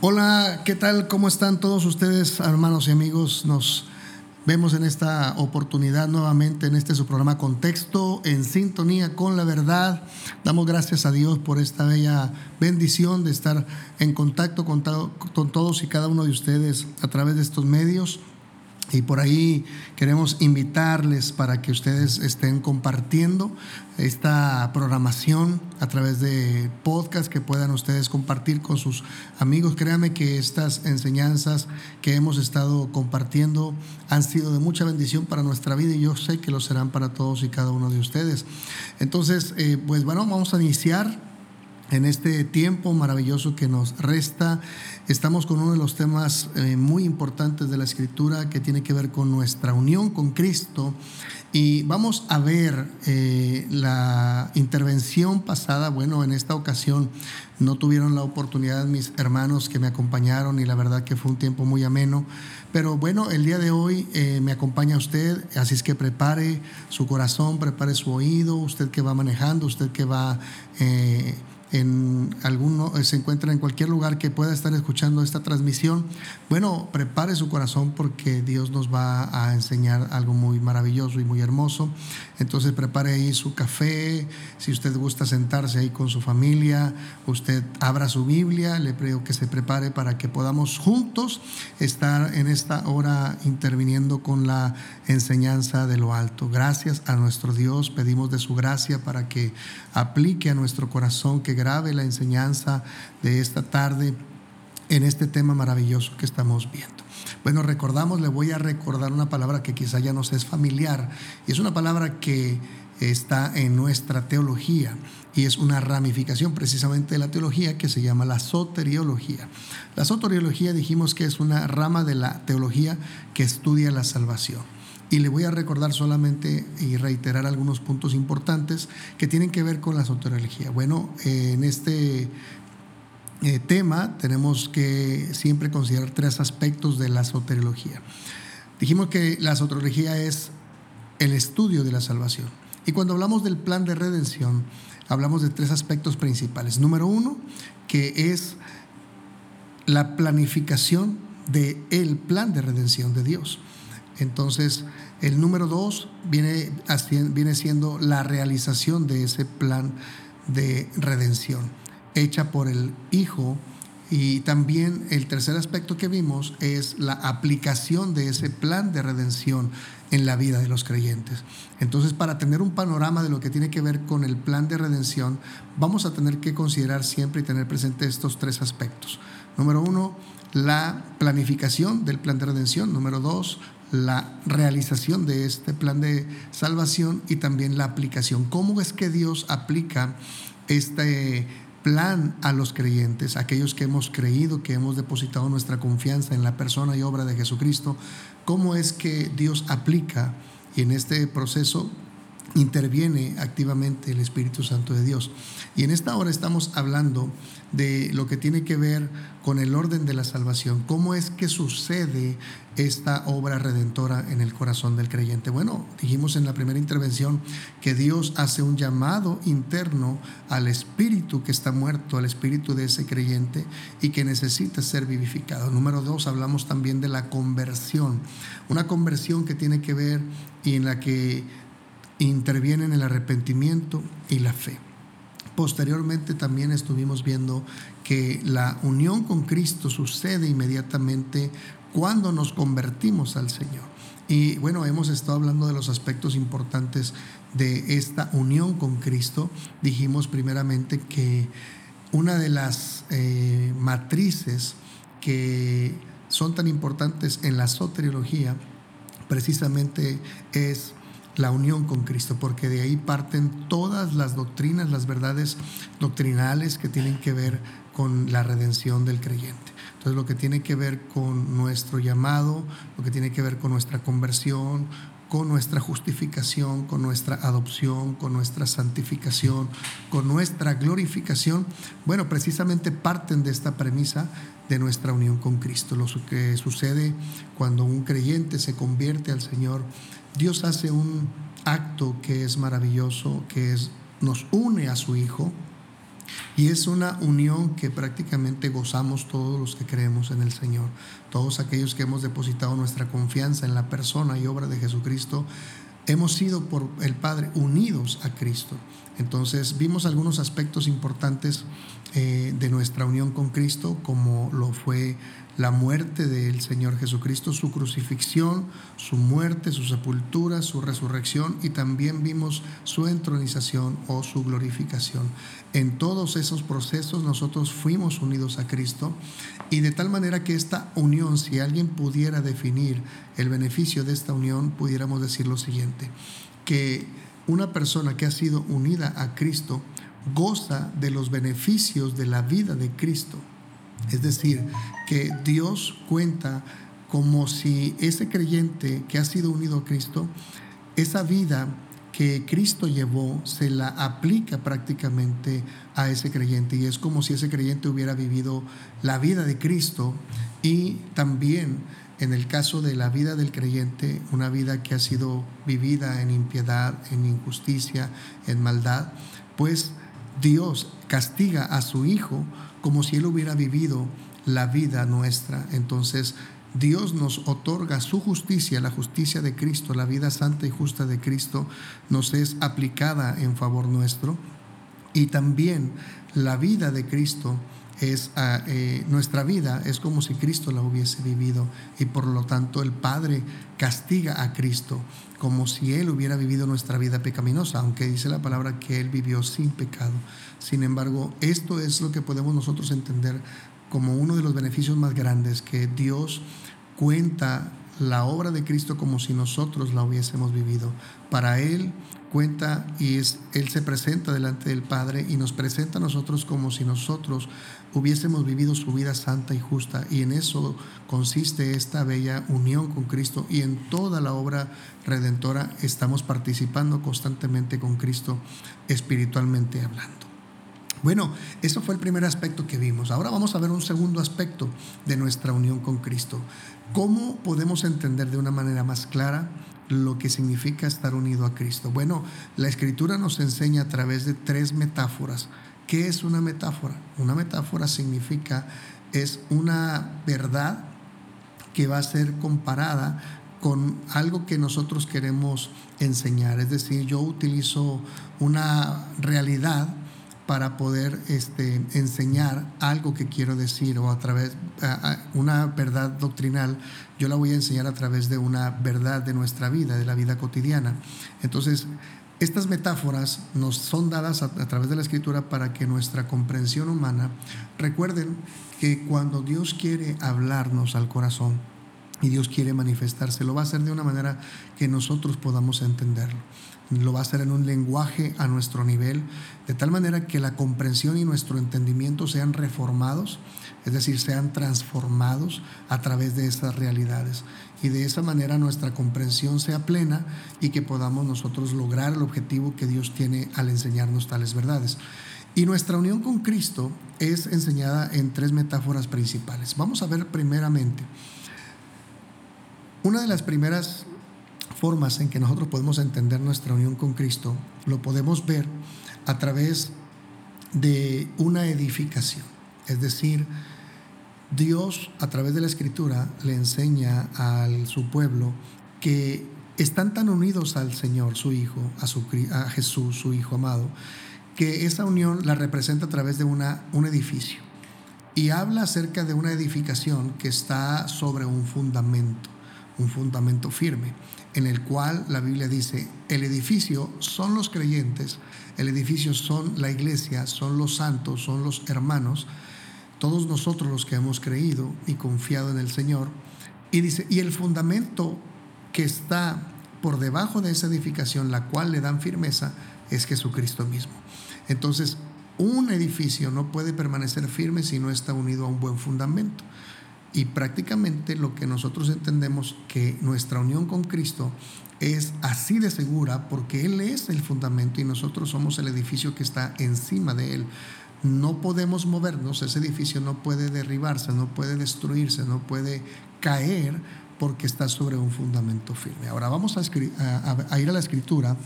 Hola, ¿qué tal? ¿Cómo están todos ustedes, hermanos y amigos? Nos vemos en esta oportunidad nuevamente en este su programa Contexto, en sintonía con la verdad. Damos gracias a Dios por esta bella bendición de estar en contacto con, con todos y cada uno de ustedes a través de estos medios. Y por ahí queremos invitarles para que ustedes estén compartiendo esta programación a través de podcast que puedan ustedes compartir con sus amigos. Créanme que estas enseñanzas que hemos estado compartiendo han sido de mucha bendición para nuestra vida y yo sé que lo serán para todos y cada uno de ustedes. Entonces, eh, pues bueno, vamos a iniciar en este tiempo maravilloso que nos resta. Estamos con uno de los temas eh, muy importantes de la escritura que tiene que ver con nuestra unión con Cristo. Y vamos a ver eh, la intervención pasada. Bueno, en esta ocasión no tuvieron la oportunidad mis hermanos que me acompañaron y la verdad que fue un tiempo muy ameno. Pero bueno, el día de hoy eh, me acompaña usted, así es que prepare su corazón, prepare su oído, usted que va manejando, usted que va en alguno, se encuentra en cualquier lugar que pueda estar escuchando esta transmisión, bueno, prepare su corazón porque Dios nos va a enseñar algo muy maravilloso y muy hermoso. Entonces prepare ahí su café, si usted gusta sentarse ahí con su familia, usted abra su Biblia, le pido que se prepare para que podamos juntos estar en esta hora interviniendo con la enseñanza de lo alto. Gracias a nuestro Dios, pedimos de su gracia para que aplique a nuestro corazón, que grave la enseñanza de esta tarde en este tema maravilloso que estamos viendo. Bueno, recordamos, le voy a recordar una palabra que quizá ya nos es familiar y es una palabra que está en nuestra teología y es una ramificación precisamente de la teología que se llama la soteriología. La soteriología dijimos que es una rama de la teología que estudia la salvación. Y le voy a recordar solamente y reiterar algunos puntos importantes que tienen que ver con la soteriología. Bueno, en este eh, tema tenemos que siempre considerar tres aspectos de la soteriología. Dijimos que la soteriología es el estudio de la salvación. Y cuando hablamos del plan de redención, hablamos de tres aspectos principales. Número uno, que es la planificación del el plan de redención de Dios. Entonces, el número dos viene, viene siendo la realización de ese plan de redención, hecha por el Hijo. Y también el tercer aspecto que vimos es la aplicación de ese plan de redención en la vida de los creyentes. Entonces, para tener un panorama de lo que tiene que ver con el plan de redención, vamos a tener que considerar siempre y tener presente estos tres aspectos. Número uno, la planificación del plan de redención. Número dos, la realización de este plan de salvación y también la aplicación. ¿Cómo es que Dios aplica este plan a los creyentes, aquellos que hemos creído, que hemos depositado nuestra confianza en la persona y obra de Jesucristo? ¿Cómo es que Dios aplica y en este proceso interviene activamente el Espíritu Santo de Dios? Y en esta hora estamos hablando de lo que tiene que ver con el orden de la salvación. ¿Cómo es que sucede esta obra redentora en el corazón del creyente? Bueno, dijimos en la primera intervención que Dios hace un llamado interno al espíritu que está muerto, al espíritu de ese creyente y que necesita ser vivificado. Número dos, hablamos también de la conversión. Una conversión que tiene que ver y en la que intervienen el arrepentimiento y la fe. Posteriormente también estuvimos viendo que la unión con Cristo sucede inmediatamente cuando nos convertimos al Señor. Y bueno, hemos estado hablando de los aspectos importantes de esta unión con Cristo. Dijimos primeramente que una de las eh, matrices que son tan importantes en la soteriología precisamente es la unión con Cristo, porque de ahí parten todas las doctrinas, las verdades doctrinales que tienen que ver con la redención del creyente. Entonces lo que tiene que ver con nuestro llamado, lo que tiene que ver con nuestra conversión, con nuestra justificación, con nuestra adopción, con nuestra santificación, con nuestra glorificación, bueno, precisamente parten de esta premisa de nuestra unión con Cristo. Lo que sucede cuando un creyente se convierte al Señor Dios hace un acto que es maravilloso, que nos une a su Hijo Y es una unión que prácticamente gozamos todos los que creemos en el Señor. Todos aquellos que hemos depositado nuestra confianza en la persona y obra de Jesucristo, hemos sido por el Padre unidos a Cristo. Entonces vimos algunos aspectos importantes eh, de nuestra unión con Cristo, como lo fue la muerte del Señor Jesucristo, su crucifixión, su muerte, su sepultura, su resurrección y también vimos su entronización o su glorificación. En todos esos procesos nosotros fuimos unidos a Cristo y de tal manera que esta unión, si alguien pudiera definir el beneficio de esta unión, pudiéramos decir lo siguiente, que una persona que ha sido unida a Cristo goza de los beneficios de la vida de Cristo es decir, que Dios cuenta como si ese creyente que ha sido unido a Cristo, esa vida que Cristo llevó se la aplica prácticamente a ese creyente. Y es como si ese creyente hubiera vivido la vida de Cristo y también en el caso de la vida del creyente, una vida que ha sido vivida en impiedad, en injusticia, en maldad, pues Dios castiga a su Hijo como si Él hubiera vivido la vida nuestra. Entonces, Dios nos otorga su justicia, la justicia de Cristo, la vida santa y justa de Cristo nos es aplicada en favor nuestro. Y también la vida de Cristo es ah, eh, nuestra vida es como si Cristo la hubiese vivido y por lo tanto el Padre castiga a Cristo como si Él hubiera vivido nuestra vida pecaminosa, aunque dice la palabra que Él vivió sin pecado. Sin embargo, esto es lo que podemos nosotros entender como uno de los beneficios más grandes, que Dios cuenta la obra de Cristo como si nosotros la hubiésemos vivido. Para Él cuenta y es, Él se presenta delante del Padre y nos presenta a nosotros como si nosotros hubiésemos vivido su vida santa y justa. Y en eso consiste esta bella unión con Cristo y en toda la obra redentora estamos participando constantemente con Cristo espiritualmente hablando. Bueno, eso fue el primer aspecto que vimos. Ahora vamos a ver un segundo aspecto de nuestra unión con Cristo. ¿Cómo podemos entender de una manera más clara lo que significa estar unido a Cristo? Bueno, la escritura nos enseña a través de tres metáforas. ¿Qué es una metáfora? Una metáfora significa, es una verdad que va a ser comparada con algo que nosotros queremos enseñar. Es decir, yo utilizo una realidad para poder este, enseñar algo que quiero decir o a través una verdad doctrinal, yo la voy a enseñar a través de una verdad de nuestra vida, de la vida cotidiana. Entonces, estas metáforas nos son dadas a, a través de la escritura para que nuestra comprensión humana, recuerden que cuando Dios quiere hablarnos al corazón, y Dios quiere manifestarse. Lo va a hacer de una manera que nosotros podamos entenderlo. Lo va a hacer en un lenguaje a nuestro nivel, de tal manera que la comprensión y nuestro entendimiento sean reformados, es decir, sean transformados a través de esas realidades. Y de esa manera nuestra comprensión sea plena y que podamos nosotros lograr el objetivo que Dios tiene al enseñarnos tales verdades. Y nuestra unión con Cristo es enseñada en tres metáforas principales. Vamos a ver primeramente una de las primeras formas en que nosotros podemos entender nuestra unión con Cristo lo podemos ver a través de una edificación. Es decir, Dios a través de la escritura le enseña a su pueblo que están tan unidos al Señor, su Hijo, a, a Jesús, su Hijo amado, que esa unión la representa a través de una, un edificio. Y habla acerca de una edificación que está sobre un fundamento un fundamento firme, en el cual la Biblia dice, el edificio son los creyentes, el edificio son la iglesia, son los santos, son los hermanos, todos nosotros los que hemos creído y confiado en el Señor. Y dice, y el fundamento que está por debajo de esa edificación, la cual le dan firmeza, es Jesucristo mismo. Entonces, un edificio no puede permanecer firme si no está unido a un buen fundamento. Y prácticamente lo que nosotros entendemos que nuestra unión con Cristo es así de segura porque Él es el fundamento y nosotros somos el edificio que está encima de Él. No podemos movernos, ese edificio no puede derribarse, no puede destruirse, no puede caer porque está sobre un fundamento firme. Ahora vamos a, a ir a la escritura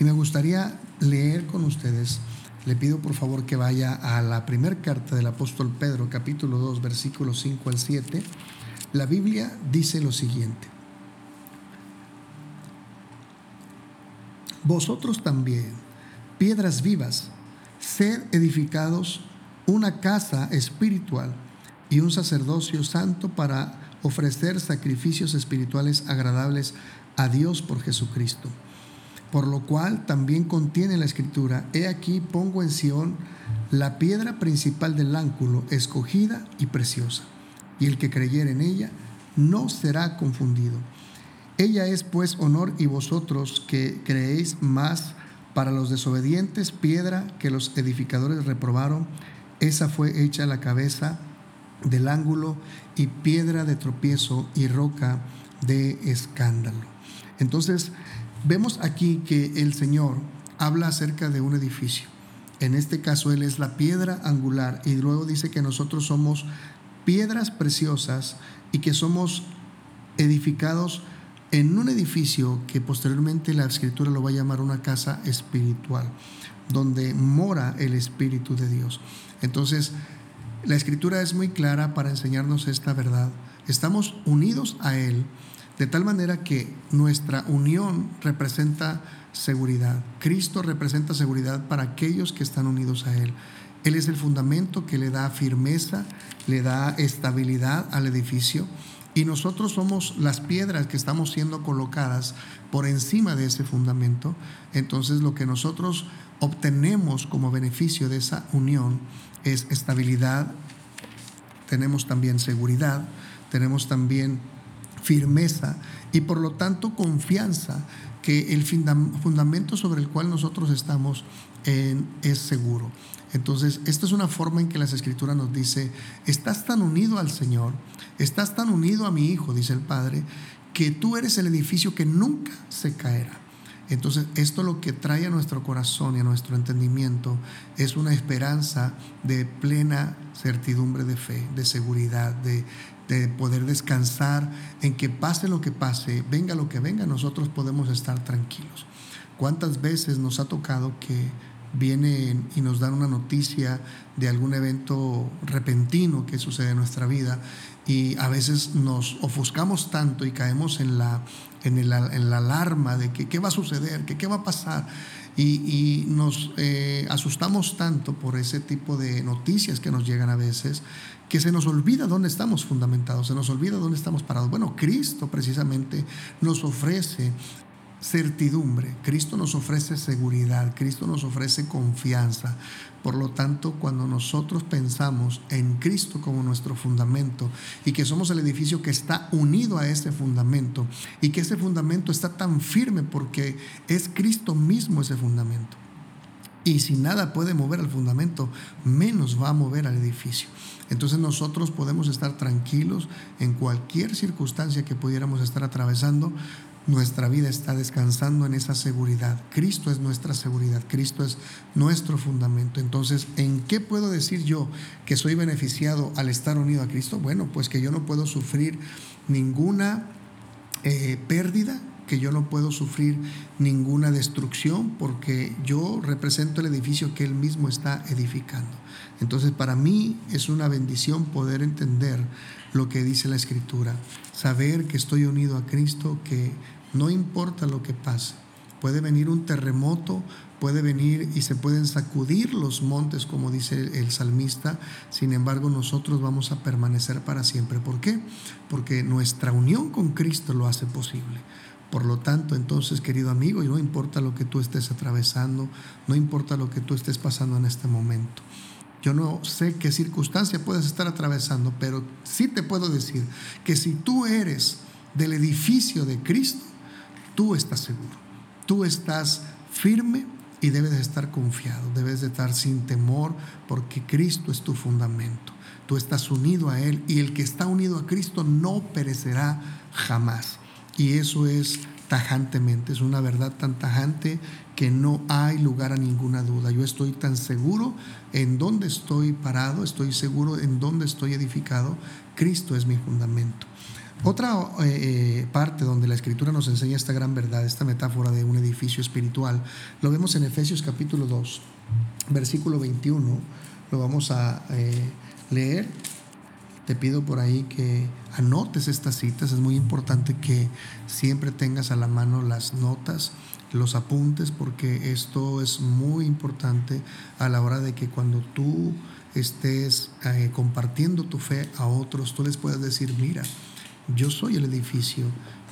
y me gustaría leer con ustedes le pido por favor que vaya a la primera carta del apóstol Pedro, capítulo 2, versículos 5 al 7. La Biblia dice lo siguiente. Vosotros también, piedras vivas, sed edificados una casa espiritual y un sacerdocio santo para ofrecer sacrificios espirituales agradables a Dios por Jesucristo por lo cual también contiene la escritura, he aquí pongo en Sión la piedra principal del ángulo, escogida y preciosa, y el que creyere en ella no será confundido. Ella es pues honor y vosotros que creéis más para los desobedientes, piedra que los edificadores reprobaron, esa fue hecha la cabeza del ángulo y piedra de tropiezo y roca de escándalo. Entonces, Vemos aquí que el Señor habla acerca de un edificio. En este caso Él es la piedra angular y luego dice que nosotros somos piedras preciosas y que somos edificados en un edificio que posteriormente la escritura lo va a llamar una casa espiritual, donde mora el Espíritu de Dios. Entonces, la escritura es muy clara para enseñarnos esta verdad. Estamos unidos a Él de tal manera que nuestra unión representa seguridad. Cristo representa seguridad para aquellos que están unidos a Él. Él es el fundamento que le da firmeza, le da estabilidad al edificio y nosotros somos las piedras que estamos siendo colocadas por encima de ese fundamento. Entonces lo que nosotros obtenemos como beneficio de esa unión es estabilidad, tenemos también seguridad, tenemos también firmeza y por lo tanto confianza que el fundamento sobre el cual nosotros estamos es seguro. Entonces, esta es una forma en que las escrituras nos dice, estás tan unido al Señor, estás tan unido a mi Hijo, dice el Padre, que tú eres el edificio que nunca se caerá. Entonces, esto lo que trae a nuestro corazón y a nuestro entendimiento es una esperanza de plena certidumbre de fe, de seguridad, de, de poder descansar en que pase lo que pase, venga lo que venga, nosotros podemos estar tranquilos. ¿Cuántas veces nos ha tocado que vienen y nos dan una noticia de algún evento repentino que sucede en nuestra vida y a veces nos ofuscamos tanto y caemos en la, en, la alarma de que qué va a suceder, que qué va a pasar y, nos eh, asustamos tanto por ese tipo de noticias que nos llegan a veces que se nos olvida dónde estamos fundamentados, se nos olvida dónde estamos parados. Bueno, Cristo precisamente nos ofrece certidumbre, Cristo nos ofrece seguridad, Cristo nos ofrece confianza. Por lo tanto, cuando nosotros pensamos en Cristo como nuestro fundamento y que somos el edificio que está unido a ese fundamento y que ese fundamento está tan firme porque es Cristo mismo ese fundamento. Y si nada puede mover al fundamento, menos va a mover al edificio. Entonces nosotros podemos estar tranquilos en cualquier circunstancia que pudiéramos estar atravesando. Nuestra vida está descansando en esa seguridad. Cristo es nuestra seguridad, Cristo es nuestro fundamento. Entonces, ¿en qué puedo decir yo que soy beneficiado al estar unido a Cristo? Bueno, pues que yo no puedo sufrir ninguna eh, pérdida, que yo no puedo sufrir ninguna destrucción porque yo represento el edificio que Él mismo está edificando. Entonces para mí es una bendición poder entender lo que dice la Escritura, saber que estoy unido a Cristo, que no importa lo que pase. Puede venir un terremoto, puede venir y se pueden sacudir los montes, como dice el salmista. Sin embargo, nosotros vamos a permanecer para siempre. ¿Por qué? Porque nuestra unión con Cristo lo hace posible. Por lo tanto, entonces, querido amigo, y no importa lo que tú estés atravesando, no importa lo que tú estés pasando en este momento. Yo no sé qué circunstancia puedes estar atravesando, pero sí te puedo decir que si tú eres del edificio de Cristo, tú estás seguro, tú estás firme y debes de estar confiado, debes de estar sin temor porque Cristo es tu fundamento. Tú estás unido a Él y el que está unido a Cristo no perecerá jamás. Y eso es tajantemente, es una verdad tan tajante que no hay lugar a ninguna duda. Yo estoy tan seguro en dónde estoy parado, estoy seguro en dónde estoy edificado. Cristo es mi fundamento. Otra eh, parte donde la escritura nos enseña esta gran verdad, esta metáfora de un edificio espiritual, lo vemos en Efesios capítulo 2 versículo 21, lo vamos a eh, leer. Te pido por ahí que anotes estas citas. Es muy importante que siempre tengas a la mano las notas, los apuntes, porque esto es muy importante a la hora de que cuando tú estés eh, compartiendo tu fe a otros, tú les puedas decir, mira, yo soy el edificio,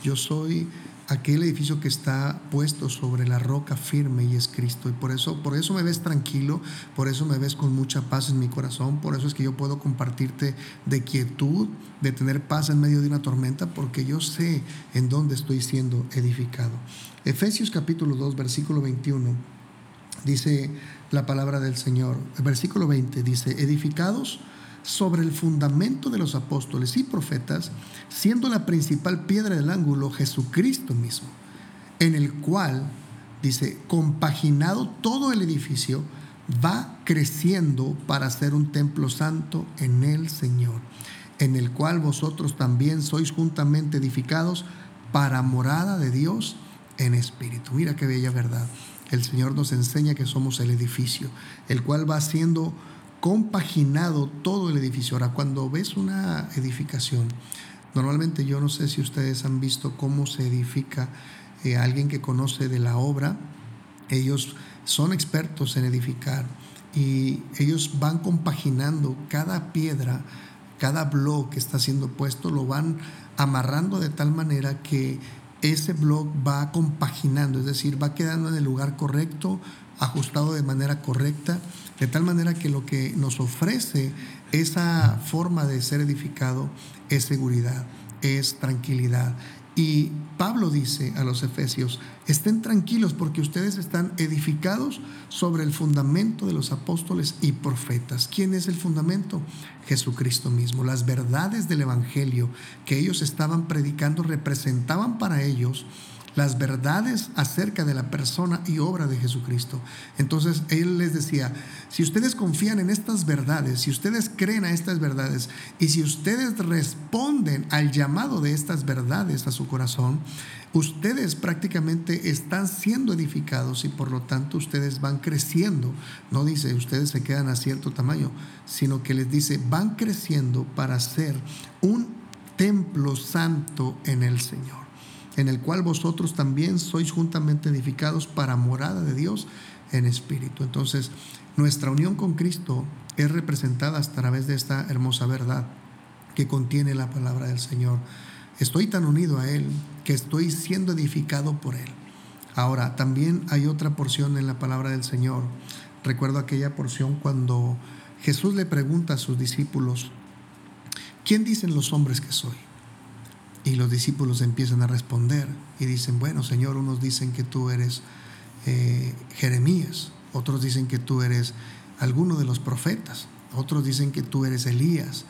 yo soy aquel edificio que está puesto sobre la roca firme y es Cristo. Y por eso, por eso me ves tranquilo, por eso me ves con mucha paz en mi corazón, por eso es que yo puedo compartirte de quietud, de tener paz en medio de una tormenta, porque yo sé en dónde estoy siendo edificado. Efesios capítulo 2, versículo 21, dice la palabra del Señor. El versículo 20 dice, edificados sobre el fundamento de los apóstoles y profetas, siendo la principal piedra del ángulo Jesucristo mismo, en el cual, dice, compaginado todo el edificio, va creciendo para ser un templo santo en el Señor, en el cual vosotros también sois juntamente edificados para morada de Dios en espíritu. Mira qué bella verdad. El Señor nos enseña que somos el edificio, el cual va siendo compaginado todo el edificio. Ahora, cuando ves una edificación, normalmente yo no sé si ustedes han visto cómo se edifica eh, alguien que conoce de la obra, ellos son expertos en edificar y ellos van compaginando cada piedra, cada blog que está siendo puesto, lo van amarrando de tal manera que ese blog va compaginando, es decir, va quedando en el lugar correcto, ajustado de manera correcta, de tal manera que lo que nos ofrece esa forma de ser edificado es seguridad, es tranquilidad. Y Pablo dice a los efesios, estén tranquilos porque ustedes están edificados sobre el fundamento de los apóstoles y profetas. ¿Quién es el fundamento? Jesucristo mismo. Las verdades del Evangelio que ellos estaban predicando representaban para ellos las verdades acerca de la persona y obra de Jesucristo. Entonces Él les decía, si ustedes confían en estas verdades, si ustedes creen a estas verdades y si ustedes responden al llamado de estas verdades a su corazón, ustedes prácticamente están siendo edificados y por lo tanto ustedes van creciendo. No dice ustedes se quedan a cierto tamaño, sino que les dice van creciendo para ser un templo santo en el Señor en el cual vosotros también sois juntamente edificados para morada de Dios en espíritu. Entonces, nuestra unión con Cristo es representada a través de esta hermosa verdad que contiene la palabra del Señor. Estoy tan unido a Él que estoy siendo edificado por Él. Ahora, también hay otra porción en la palabra del Señor. Recuerdo aquella porción cuando Jesús le pregunta a sus discípulos, ¿quién dicen los hombres que soy? Y los discípulos empiezan a responder y dicen, bueno, Señor, unos dicen que tú eres eh, Jeremías, otros dicen que tú eres alguno de los profetas, otros dicen que tú eres Elías.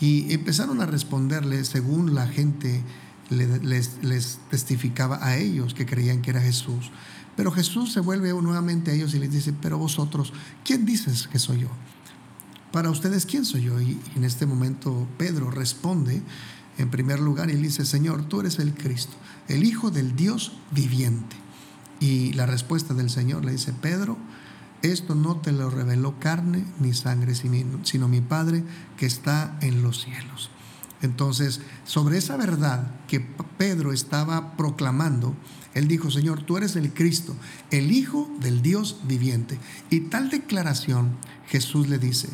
Y empezaron a responderle según la gente les, les, testificaba a ellos que creían que era Jesús. Pero Jesús se vuelve nuevamente a ellos y les dice, pero vosotros, ¿quién dices que soy yo? Para ustedes, ¿quién soy yo? Y en este momento Pedro responde en primer lugar él dice, Señor, tú eres el Cristo, el Hijo del Dios viviente. Y la respuesta del Señor le dice, Pedro, esto no te lo reveló carne ni sangre, sino mi Padre que está en los cielos. Entonces, sobre esa verdad que Pedro estaba proclamando, él dijo, Señor, tú eres el Cristo, el Hijo del Dios viviente. Y tal declaración, Jesús le dice,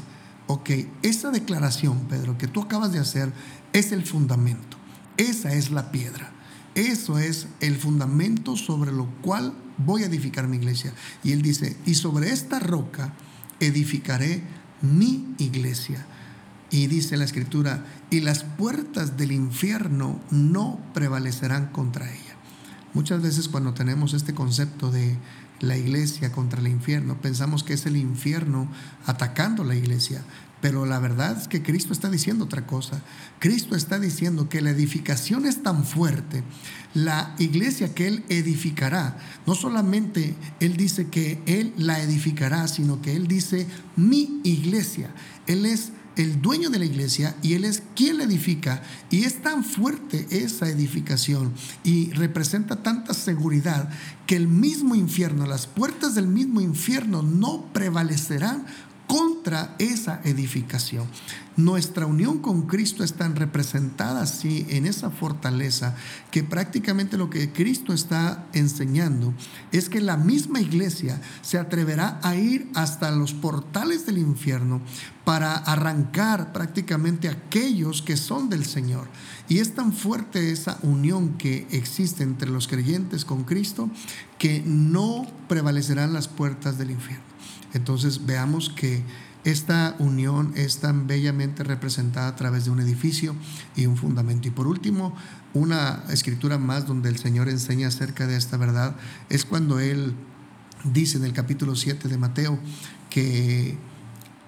ok, esa declaración, Pedro, que tú acabas de hacer, es el fundamento. Esa es la piedra. Eso es el fundamento sobre lo cual voy a edificar mi iglesia. Y él dice, y sobre esta roca edificaré mi iglesia. Y dice la escritura, y las puertas del infierno no prevalecerán contra ella. Muchas veces cuando tenemos este concepto de la iglesia contra el infierno, pensamos que es el infierno atacando la iglesia, pero la verdad es que Cristo está diciendo otra cosa. Cristo está diciendo que la edificación es tan fuerte, la iglesia que Él edificará, no solamente Él dice que Él la edificará, sino que Él dice mi iglesia. Él es el dueño de la iglesia y Él es quien la edifica. Y es tan fuerte esa edificación y representa tanta seguridad que el mismo infierno, las puertas del mismo infierno no prevalecerán contra esa edificación. Nuestra unión con Cristo es tan representada así en esa fortaleza que prácticamente lo que Cristo está enseñando es que la misma iglesia se atreverá a ir hasta los portales del infierno para arrancar prácticamente aquellos que son del Señor. Y es tan fuerte esa unión que existe entre los creyentes con Cristo que no prevalecerán las puertas del infierno. Entonces veamos que esta unión es tan bellamente representada a través de un edificio y un fundamento. Y por último, una escritura más donde el Señor enseña acerca de esta verdad es cuando Él dice en el capítulo 7 de Mateo que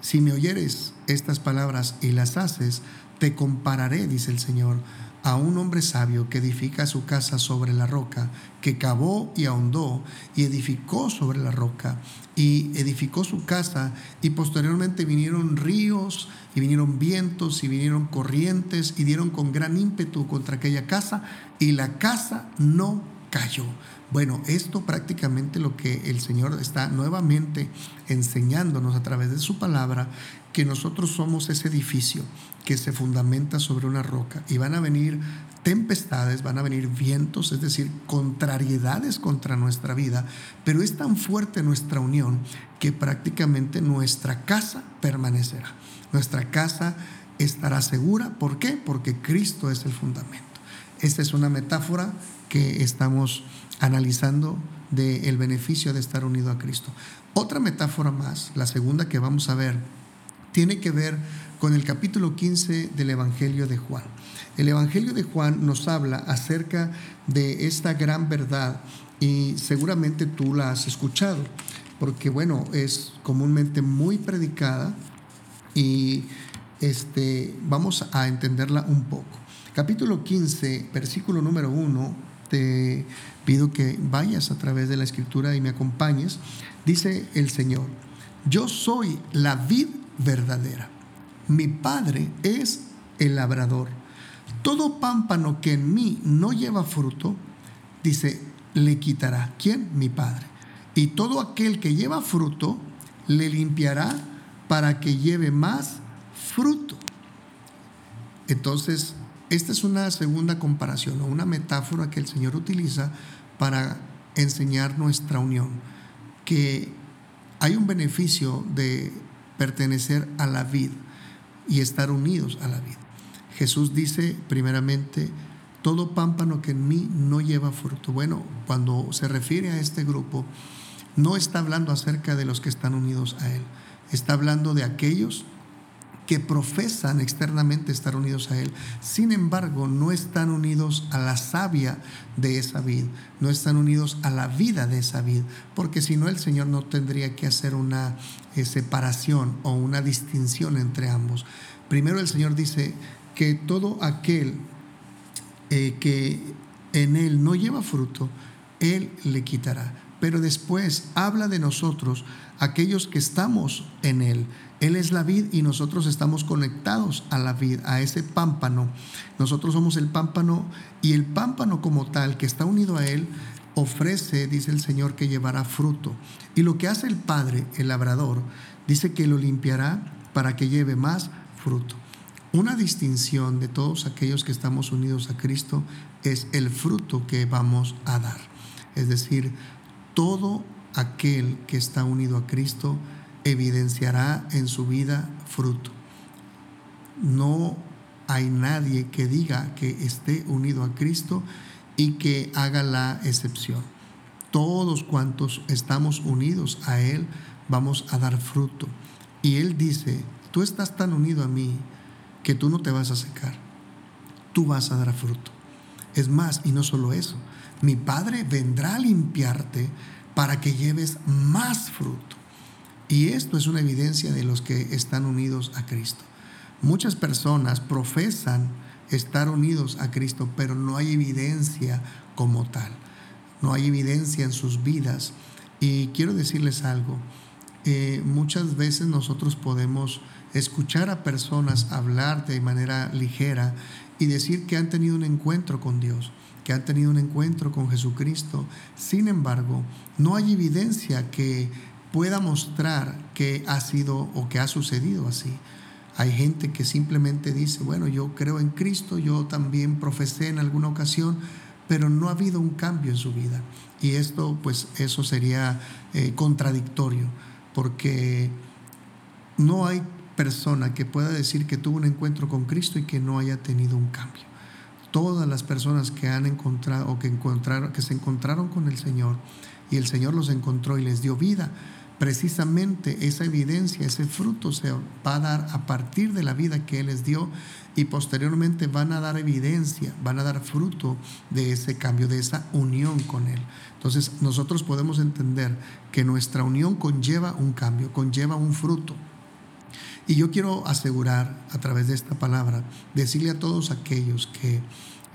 si me oyeres estas palabras y las haces, te compararé, dice el Señor, a un hombre sabio que edifica su casa sobre la roca, que cavó y ahondó y edificó sobre la roca y edificó su casa y posteriormente vinieron ríos y vinieron vientos y vinieron corrientes y dieron con gran ímpetu contra aquella casa y la casa no cayó. Bueno, esto prácticamente lo que el Señor está nuevamente enseñándonos a través de su palabra, que nosotros somos ese edificio que se fundamenta sobre una roca y van a venir tempestades, van a venir vientos, es decir, contrariedades contra nuestra vida, pero es tan fuerte nuestra unión que prácticamente nuestra casa permanecerá. Nuestra casa estará segura. ¿Por qué? Porque Cristo es el fundamento. Esta es una metáfora que estamos analizando del beneficio de estar unido a Cristo. Otra metáfora más, la segunda que vamos a ver, tiene que ver con el capítulo 15 del Evangelio de Juan. El Evangelio de Juan nos habla acerca de esta gran verdad y seguramente tú la has escuchado, porque bueno, es comúnmente muy predicada y este, vamos a entenderla un poco. Capítulo 15, versículo número 1 te pido que vayas a través de la escritura y me acompañes. Dice el Señor, yo soy la vid verdadera. Mi Padre es el labrador. Todo pámpano que en mí no lleva fruto, dice, le quitará. ¿Quién? Mi Padre. Y todo aquel que lleva fruto, le limpiará para que lleve más fruto. Entonces, esta es una segunda comparación o una metáfora que el Señor utiliza para enseñar nuestra unión, que hay un beneficio de pertenecer a la vid y estar unidos a la vid. Jesús dice primeramente, todo pámpano que en mí no lleva fruto. Bueno, cuando se refiere a este grupo, no está hablando acerca de los que están unidos a Él, está hablando de aquellos que profesan externamente estar unidos a Él, sin embargo no están unidos a la savia de esa vid, no están unidos a la vida de esa vid, porque si no el Señor no tendría que hacer una eh, separación o una distinción entre ambos. Primero el Señor dice que todo aquel eh, que en Él no lleva fruto, Él le quitará. Pero después habla de nosotros, aquellos que estamos en Él él es la vid y nosotros estamos conectados a la vid, a ese pámpano. Nosotros somos el pámpano y el pámpano como tal que está unido a Él ofrece, dice el Señor, que llevará fruto. Y lo que hace el Padre, el labrador, dice que lo limpiará para que lleve más fruto. Una distinción de todos aquellos que estamos unidos a Cristo es el fruto que vamos a dar. Es decir, todo aquel que está unido a Cristo, evidenciará en su vida fruto. No hay nadie que diga que esté unido a Cristo y que haga la excepción. Todos cuantos estamos unidos a Él vamos a dar fruto. Y Él dice, tú estás tan unido a mí que tú no te vas a secar, tú vas a dar fruto. Es más, y no solo eso, mi Padre vendrá a limpiarte para que lleves más fruto. Y esto es una evidencia de los que están unidos a Cristo. Muchas personas profesan estar unidos a Cristo, pero no hay evidencia como tal. No hay evidencia en sus vidas. Y quiero decirles algo. Eh, muchas veces nosotros podemos escuchar a personas hablar de manera ligera y decir que han tenido un encuentro con Dios, que han tenido un encuentro con Jesucristo. Sin embargo, no hay evidencia que pueda mostrar que ha sido o que ha sucedido así. Hay gente que simplemente dice, bueno, yo creo en Cristo, yo también profesé en alguna ocasión, pero no ha habido un cambio en su vida. Y esto, pues eso sería eh, contradictorio, porque no hay persona que pueda decir que tuvo un encuentro con Cristo y que no haya tenido un cambio. Todas las personas que han encontrado o que encontraron, que se encontraron con el Señor y el Señor los encontró y les dio vida, precisamente esa evidencia, ese fruto se va a dar a partir de la vida que Él les dio y posteriormente van a dar evidencia, van a dar fruto de ese cambio, de esa unión con Él. Entonces nosotros podemos entender que nuestra unión conlleva un cambio, conlleva un fruto. Y yo quiero asegurar a través de esta palabra, decirle a todos aquellos que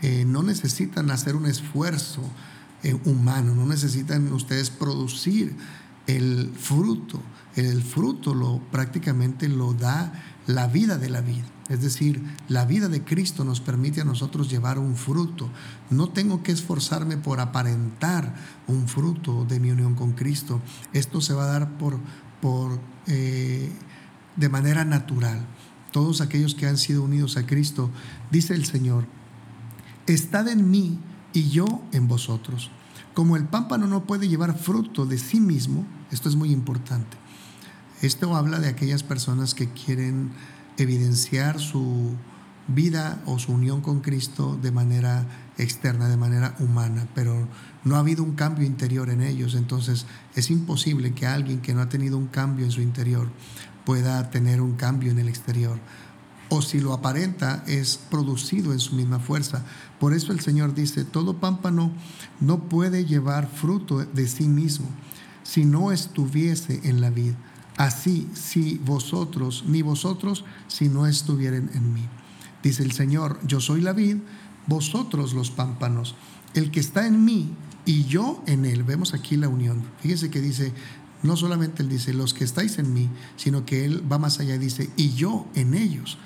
eh, no necesitan hacer un esfuerzo eh, humano, no necesitan ustedes producir el fruto. El fruto lo prácticamente lo da la vida de la vida. Es decir, la vida de Cristo nos permite a nosotros llevar un fruto. No tengo que esforzarme por aparentar un fruto de mi unión con Cristo. Esto se va a dar por, por eh, de manera natural. Todos aquellos que han sido unidos a Cristo, dice el Señor, estad en mí y yo en vosotros. Como el pámpano no puede llevar fruto de sí mismo, esto es muy importante. Esto habla de aquellas personas que quieren evidenciar su vida o su unión con Cristo de manera externa, de manera humana, pero no ha habido un cambio interior en ellos. Entonces es imposible que alguien que no ha tenido un cambio en su interior pueda tener un cambio en el exterior o si lo aparenta es producido en su misma fuerza. Por eso el Señor dice, todo pámpano no puede llevar fruto de sí mismo si no estuviese en la vid. Así, si vosotros, ni vosotros, si no estuvieren en mí. Dice el Señor, yo soy la vid, vosotros los pámpanos. El que está en mí y yo en él. Vemos aquí la unión. Fíjese que dice, no solamente él dice, los que estáis en mí, sino que él va más allá y dice, y yo en ellos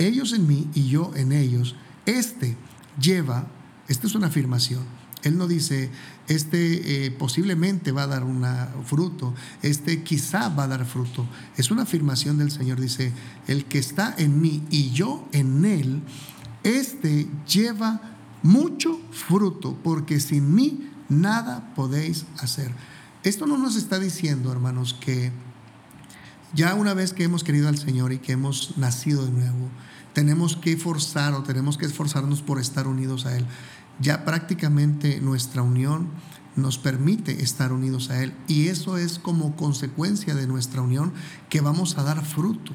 ellos en mí y yo en ellos, este lleva, esta es una afirmación, él no dice, este eh, posiblemente va a dar un fruto, este quizá va a dar fruto. Es una afirmación del Señor, dice, el que está en mí y yo en él, este lleva mucho fruto, porque sin mí nada podéis hacer. Esto no nos está diciendo, hermanos, que ya una vez que hemos querido al Señor y que hemos nacido de nuevo, tenemos que forzar o tenemos que esforzarnos por estar unidos a Él. Ya prácticamente nuestra unión nos permite estar unidos a Él y eso es como consecuencia de nuestra unión que vamos a dar fruto.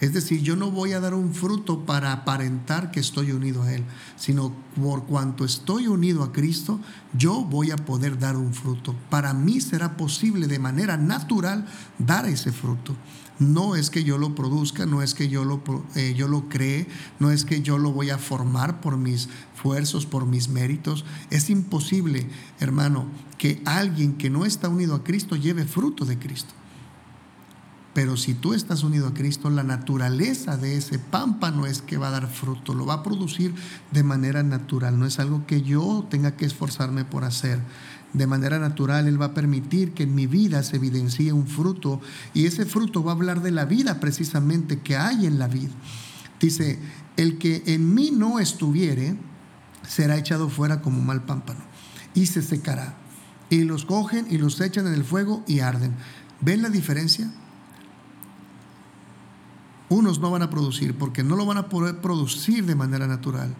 Es decir, yo no voy a dar un fruto para aparentar que estoy unido a Él, sino por cuanto estoy unido a Cristo, yo voy a poder dar un fruto. Para mí será posible de manera natural dar ese fruto. No es que yo lo produzca, no es que yo lo, eh, yo lo cree, no es que yo lo voy a formar por mis esfuerzos, por mis méritos. Es imposible, hermano, que alguien que no está unido a Cristo lleve fruto de Cristo. Pero si tú estás unido a Cristo, la naturaleza de ese pámpano es que va a dar fruto, lo va a producir de manera natural, no es algo que yo tenga que esforzarme por hacer. De manera natural, Él va a permitir que en mi vida se evidencie un fruto y ese fruto va a hablar de la vida precisamente que hay en la vida. Dice, el que en mí no estuviere será echado fuera como mal pámpano y se secará. Y los cogen y los echan en el fuego y arden. ¿Ven la diferencia? Unos no van a producir porque no lo van a poder producir de manera natural.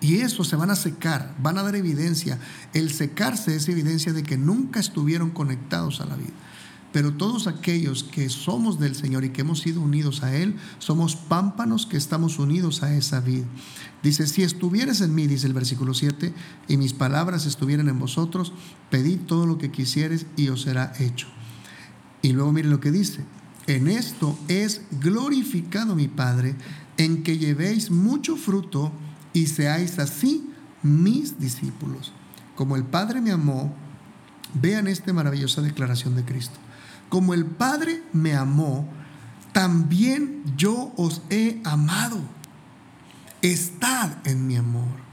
Y eso se van a secar, van a dar evidencia. El secarse es evidencia de que nunca estuvieron conectados a la vida. Pero todos aquellos que somos del Señor y que hemos sido unidos a Él, somos pámpanos que estamos unidos a esa vida. Dice, si estuvieres en mí, dice el versículo 7, y mis palabras estuvieran en vosotros, pedid todo lo que quisieres y os será hecho. Y luego mire lo que dice, en esto es glorificado mi Padre, en que llevéis mucho fruto y seáis así mis discípulos. Como el Padre me amó, vean esta maravillosa declaración de Cristo. Como el Padre me amó, también yo os he amado. Estad en mi amor.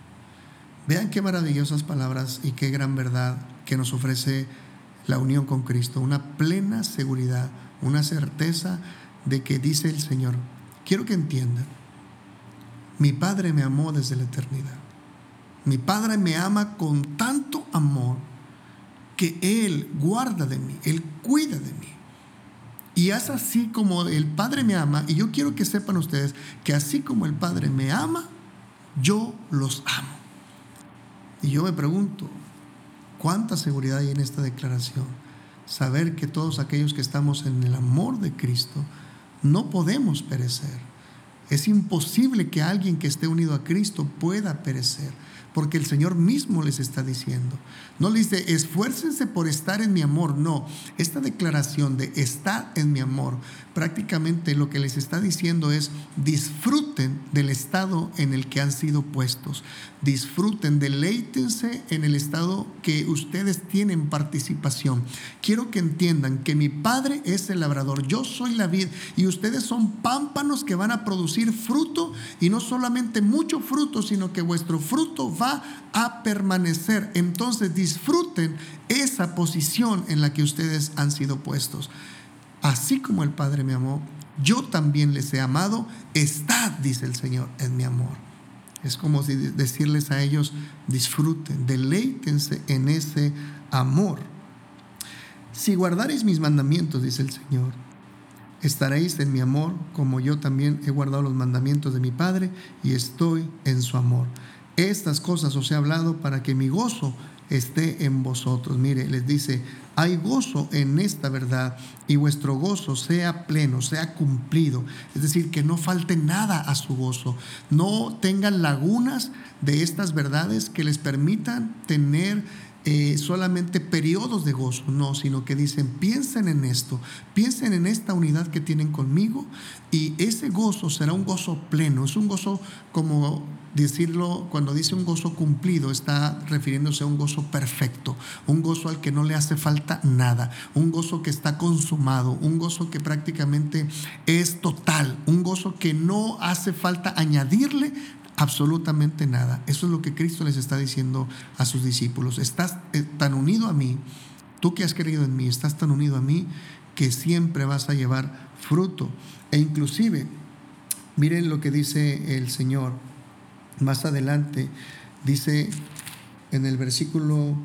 Vean qué maravillosas palabras y qué gran verdad que nos ofrece la unión con Cristo, una plena seguridad, una certeza de que dice el Señor, quiero que entiendan, mi Padre me amó desde la eternidad. Mi Padre me ama con tanto amor que Él guarda de mí, Él cuida de mí. Y es así como el Padre me ama, y yo quiero que sepan ustedes que así como el Padre me ama, yo los amo. Y yo me pregunto, ¿cuánta seguridad hay en esta declaración? Saber que todos aquellos que estamos en el amor de Cristo no podemos perecer. Es imposible que alguien que esté unido a Cristo pueda perecer porque el Señor mismo les está diciendo. No les dice, esfuércense por estar en mi amor. No, esta declaración de estar en mi amor, prácticamente lo que les está diciendo es, disfruten del estado en el que han sido puestos. Disfruten, deleítense en el estado que ustedes tienen participación. Quiero que entiendan que mi Padre es el labrador, yo soy la vid y ustedes son pámpanos que van a producir fruto y no solamente mucho fruto, sino que vuestro fruto va a permanecer. Entonces disfruten esa posición en la que ustedes han sido puestos. Así como el Padre me amó, yo también les he amado. Estad, dice el Señor, en mi amor. Es como decirles a ellos, disfruten, deleítense en ese amor. Si guardaréis mis mandamientos, dice el Señor, estaréis en mi amor, como yo también he guardado los mandamientos de mi Padre y estoy en su amor. Estas cosas os he hablado para que mi gozo esté en vosotros. Mire, les dice, hay gozo en esta verdad y vuestro gozo sea pleno, sea cumplido. Es decir, que no falte nada a su gozo. No tengan lagunas de estas verdades que les permitan tener eh, solamente periodos de gozo, no, sino que dicen, piensen en esto, piensen en esta unidad que tienen conmigo y ese gozo será un gozo pleno, es un gozo como decirlo, cuando dice un gozo cumplido, está refiriéndose a un gozo perfecto, un gozo al que no le hace falta nada, un gozo que está consumado, un gozo que prácticamente es total, un gozo que no hace falta añadirle absolutamente nada. Eso es lo que Cristo les está diciendo a sus discípulos. Estás eh, tan unido a mí, tú que has creído en mí, estás tan unido a mí que siempre vas a llevar fruto. E inclusive, miren lo que dice el Señor más adelante, dice en el versículo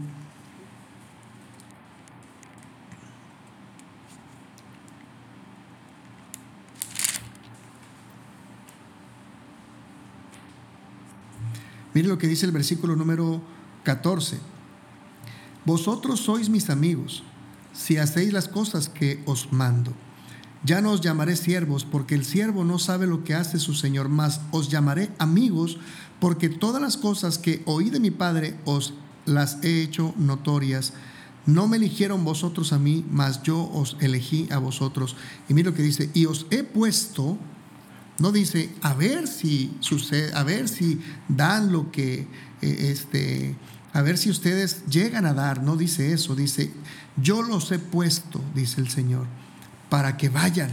Mire lo que dice el versículo número 14. Vosotros sois mis amigos si hacéis las cosas que os mando. Ya no os llamaré siervos porque el siervo no sabe lo que hace su Señor, más os llamaré amigos porque todas las cosas que oí de mi Padre os las he hecho notorias. No me eligieron vosotros a mí, mas yo os elegí a vosotros. Y mire lo que dice, y os he puesto no dice, a ver si sucede, a ver si dan lo que, eh, este, a ver si ustedes llegan a dar. No dice eso, dice, yo los he puesto, dice el Señor, para que vayan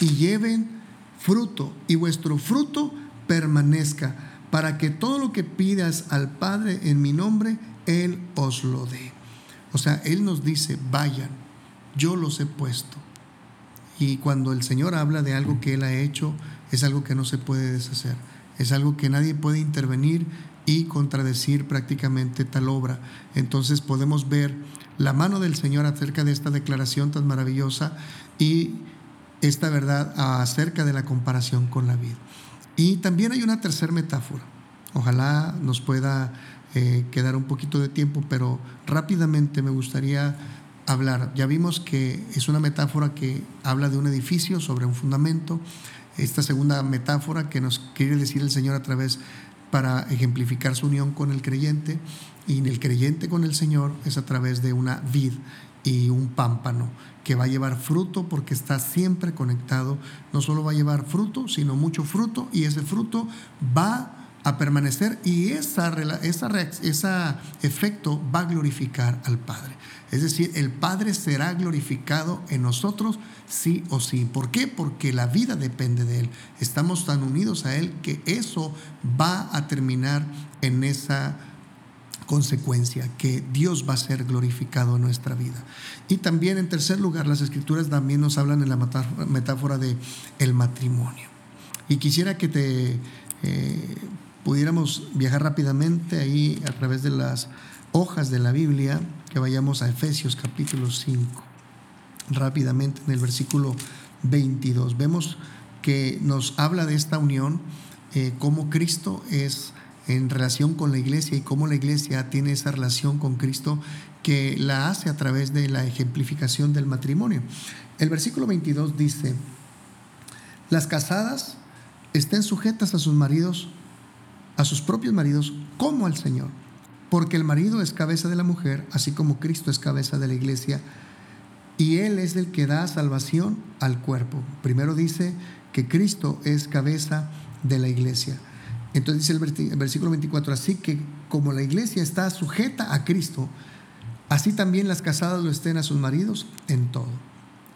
y lleven fruto y vuestro fruto permanezca, para que todo lo que pidas al Padre en mi nombre, Él os lo dé. O sea, Él nos dice, vayan, yo los he puesto. Y cuando el Señor habla de algo que Él ha hecho, es algo que no se puede deshacer. Es algo que nadie puede intervenir y contradecir prácticamente tal obra. Entonces podemos ver la mano del Señor acerca de esta declaración tan maravillosa y esta verdad acerca de la comparación con la vida. Y también hay una tercera metáfora. Ojalá nos pueda eh, quedar un poquito de tiempo, pero rápidamente me gustaría hablar. Ya vimos que es una metáfora que habla de un edificio sobre un fundamento. Esta segunda metáfora que nos quiere decir el Señor a través para ejemplificar su unión con el creyente y el creyente con el Señor es a través de una vid y un pámpano que va a llevar fruto porque está siempre conectado. No solo va a llevar fruto, sino mucho fruto y ese fruto va a permanecer y esa, esa, ese efecto va a glorificar al Padre. Es decir, el Padre será glorificado en nosotros sí o sí. ¿Por qué? Porque la vida depende de Él. Estamos tan unidos a Él que eso va a terminar en esa consecuencia, que Dios va a ser glorificado en nuestra vida. Y también en tercer lugar, las escrituras también nos hablan en la metáfora de el matrimonio. Y quisiera que te eh, pudiéramos viajar rápidamente ahí a través de las hojas de la Biblia, que vayamos a Efesios capítulo 5, rápidamente en el versículo 22. Vemos que nos habla de esta unión, eh, cómo Cristo es en relación con la iglesia y cómo la iglesia tiene esa relación con Cristo que la hace a través de la ejemplificación del matrimonio. El versículo 22 dice, las casadas estén sujetas a sus maridos, a sus propios maridos, como al Señor, porque el marido es cabeza de la mujer, así como Cristo es cabeza de la iglesia, y Él es el que da salvación al cuerpo. Primero dice que Cristo es cabeza de la iglesia. Entonces dice el versículo 24, así que como la iglesia está sujeta a Cristo, así también las casadas lo estén a sus maridos en todo.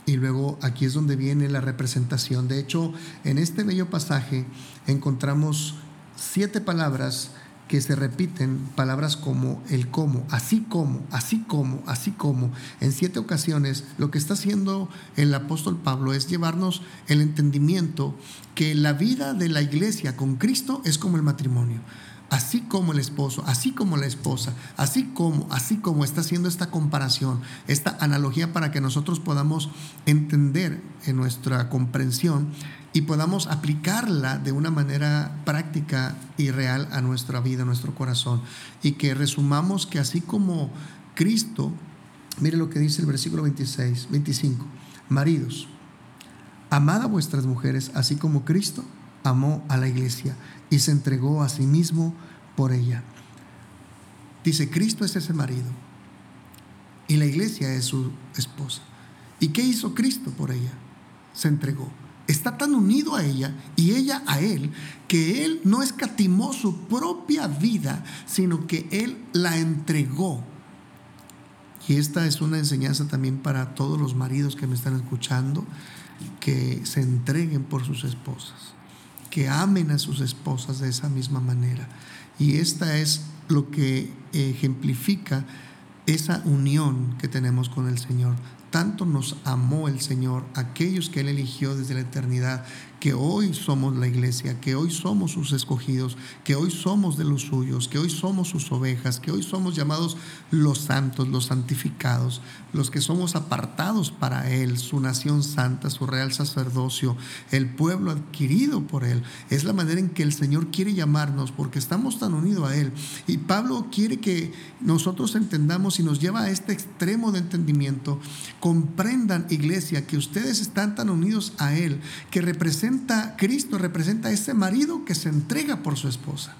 Y luego aquí es donde viene la representación. De hecho, en este bello pasaje encontramos siete palabras que se repiten, palabras como el cómo, así como, así como, así como, en siete ocasiones, lo que está haciendo el apóstol Pablo es llevarnos el entendimiento que la vida de la iglesia con Cristo es como el matrimonio. Así como el esposo, así como la esposa, así como, así como está haciendo esta comparación, esta analogía para que nosotros podamos entender en nuestra comprensión y podamos aplicarla de una manera práctica y real a nuestra vida, a nuestro corazón. Y que resumamos que así como Cristo, mire lo que dice el versículo 26, 25, maridos, amad a vuestras mujeres, así como Cristo amó a la iglesia y se entregó a sí mismo por ella. Dice, Cristo es ese marido y la iglesia es su esposa. ¿Y qué hizo Cristo por ella? Se entregó. Está tan unido a ella y ella a él que él no escatimó su propia vida, sino que él la entregó. Y esta es una enseñanza también para todos los maridos que me están escuchando, que se entreguen por sus esposas que amen a sus esposas de esa misma manera. Y esta es lo que ejemplifica esa unión que tenemos con el Señor. Tanto nos amó el Señor, aquellos que Él eligió desde la eternidad, que hoy somos la iglesia, que hoy somos sus escogidos, que hoy somos de los suyos, que hoy somos sus ovejas, que hoy somos llamados los santos, los santificados, los que somos apartados para Él, su nación santa, su real sacerdocio, el pueblo adquirido por Él. Es la manera en que el Señor quiere llamarnos porque estamos tan unidos a Él. Y Pablo quiere que nosotros entendamos y nos lleva a este extremo de entendimiento. Comprendan, iglesia, que ustedes están tan unidos a Él, que representan Cristo representa a ese marido que se entrega por su esposa.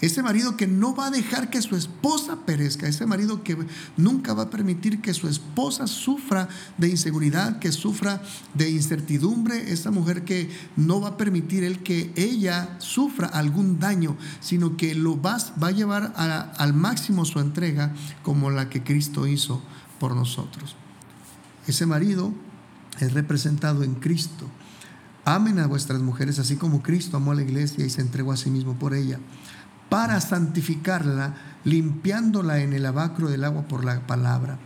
Ese marido que no va a dejar que su esposa perezca, ese marido que nunca va a permitir que su esposa sufra de inseguridad, que sufra de incertidumbre, esa mujer que no va a permitir el que ella sufra algún daño, sino que lo va, va a llevar al máximo su entrega como la que Cristo hizo por nosotros. Ese marido es representado en Cristo. Amen a vuestras mujeres así como Cristo amó a la iglesia y se entregó a sí mismo por ella, para santificarla, limpiándola en el lavacro del agua por la palabra,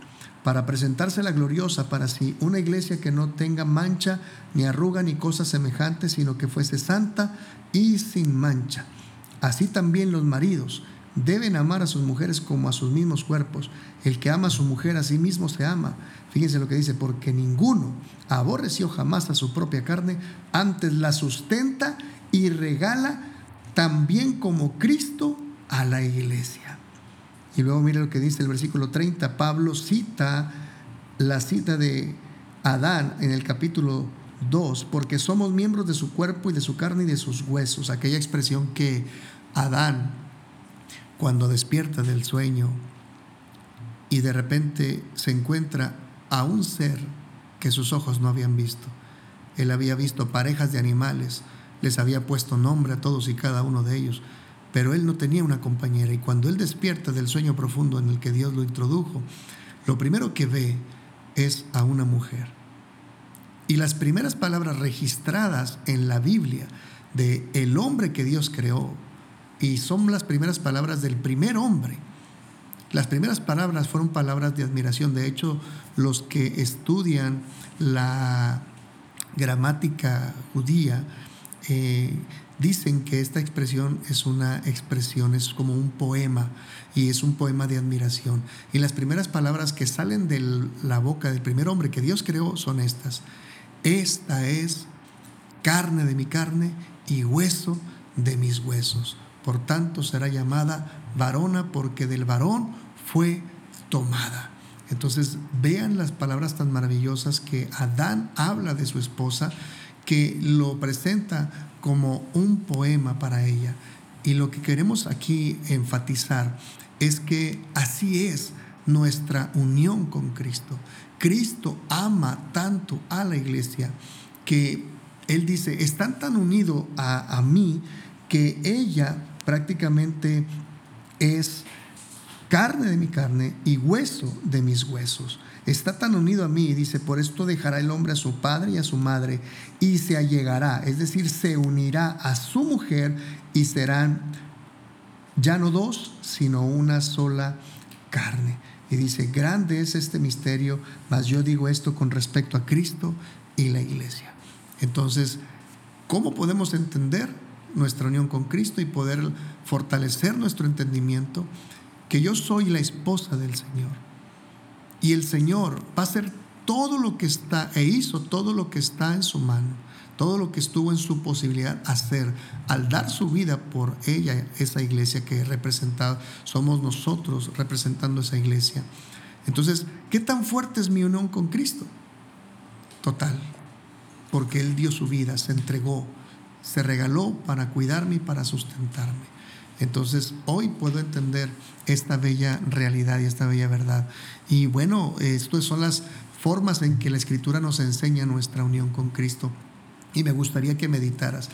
para presentársela gloriosa para sí, una iglesia que no tenga mancha, ni arruga, ni cosas semejantes, sino que fuese santa y sin mancha. Así también los maridos deben amar a sus mujeres como a sus mismos cuerpos. El que ama a su mujer a sí mismo se ama. Fíjense lo que dice, porque ninguno aborreció jamás a su propia carne, antes la sustenta y regala también como Cristo a la iglesia. Y luego mire lo que dice el versículo 30, Pablo cita la cita de Adán en el capítulo 2, porque somos miembros de su cuerpo y de su carne y de sus huesos, aquella expresión que Adán, cuando despierta del sueño y de repente se encuentra a un ser que sus ojos no habían visto. Él había visto parejas de animales, les había puesto nombre a todos y cada uno de ellos, pero él no tenía una compañera y cuando él despierta del sueño profundo en el que Dios lo introdujo, lo primero que ve es a una mujer. Y las primeras palabras registradas en la Biblia de el hombre que Dios creó, y son las primeras palabras del primer hombre, las primeras palabras fueron palabras de admiración. De hecho, los que estudian la gramática judía eh, dicen que esta expresión es una expresión, es como un poema y es un poema de admiración. Y las primeras palabras que salen de la boca del primer hombre que Dios creó son estas. Esta es carne de mi carne y hueso de mis huesos. Por tanto será llamada varona porque del varón fue tomada. Entonces vean las palabras tan maravillosas que Adán habla de su esposa, que lo presenta como un poema para ella. Y lo que queremos aquí enfatizar es que así es nuestra unión con Cristo. Cristo ama tanto a la iglesia que Él dice, están tan unidos a, a mí que ella prácticamente es carne de mi carne y hueso de mis huesos. Está tan unido a mí, dice, por esto dejará el hombre a su padre y a su madre y se allegará, es decir, se unirá a su mujer y serán ya no dos, sino una sola carne. Y dice, grande es este misterio, mas yo digo esto con respecto a Cristo y la iglesia. Entonces, ¿cómo podemos entender nuestra unión con Cristo y poder fortalecer nuestro entendimiento, que yo soy la esposa del Señor. Y el Señor va a hacer todo lo que está, e hizo todo lo que está en su mano, todo lo que estuvo en su posibilidad hacer, al dar su vida por ella, esa iglesia que representado, somos nosotros representando esa iglesia. Entonces, ¿qué tan fuerte es mi unión con Cristo? Total, porque Él dio su vida, se entregó, se regaló para cuidarme y para sustentarme. Entonces, hoy puedo entender esta bella realidad y esta bella verdad. Y bueno, estas son las formas en que la Escritura nos enseña nuestra unión con Cristo. Y me gustaría que meditaras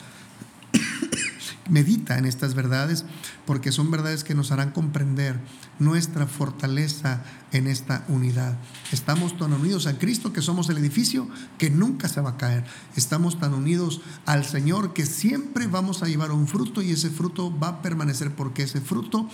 medita en estas verdades porque son verdades que nos harán comprender nuestra fortaleza en esta unidad. Estamos tan unidos a Cristo que somos el edificio que nunca se va a caer. Estamos tan unidos al Señor que siempre vamos a llevar un fruto y ese fruto va a permanecer porque ese fruto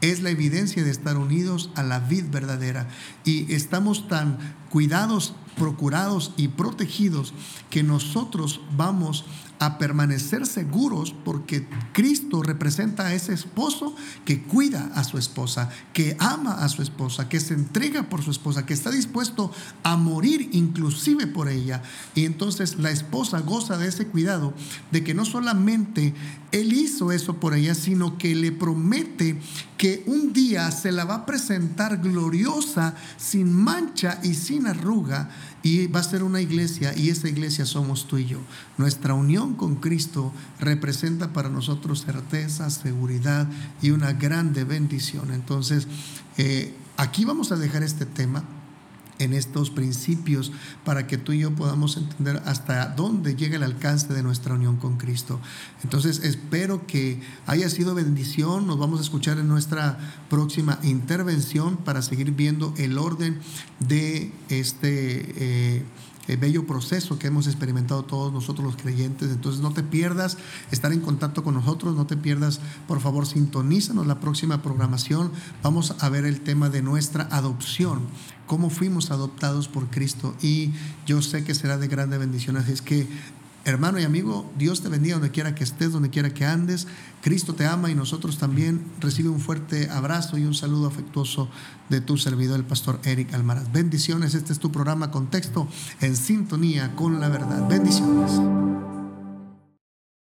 es la evidencia de estar unidos a la vid verdadera. Y estamos tan cuidados, procurados y protegidos que nosotros vamos a permanecer seguros porque Cristo representa a ese esposo que cuida a su esposa, que ama a su esposa, que se entrega por su esposa, que está dispuesto a morir inclusive por ella. Y entonces la esposa goza de ese cuidado, de que no solamente Él hizo eso por ella, sino que le promete que un día se la va a presentar gloriosa, sin mancha y sin arruga y va a ser una iglesia y esa iglesia somos tú y yo. Nuestra unión con Cristo representa para nosotros certeza, seguridad y una grande bendición. Entonces, eh, aquí vamos a dejar este tema en estos principios para que tú y yo podamos entender hasta dónde llega el alcance de nuestra unión con Cristo. Entonces espero que haya sido bendición. Nos vamos a escuchar en nuestra próxima intervención para seguir viendo el orden de este... Bello proceso que hemos experimentado todos nosotros los creyentes. Entonces no te pierdas estar en contacto con nosotros, no te pierdas, por favor, sintonízanos la próxima programación. Vamos a ver el tema de nuestra adopción, cómo fuimos adoptados por Cristo y yo sé que será de grande bendición. Así es que Hermano y amigo, Dios te bendiga donde quiera que estés, donde quiera que andes. Cristo te ama y nosotros también. Recibe un fuerte abrazo y un saludo afectuoso de tu servidor, el pastor Eric Almaraz. Bendiciones, este es tu programa Contexto en sintonía con la verdad. Bendiciones.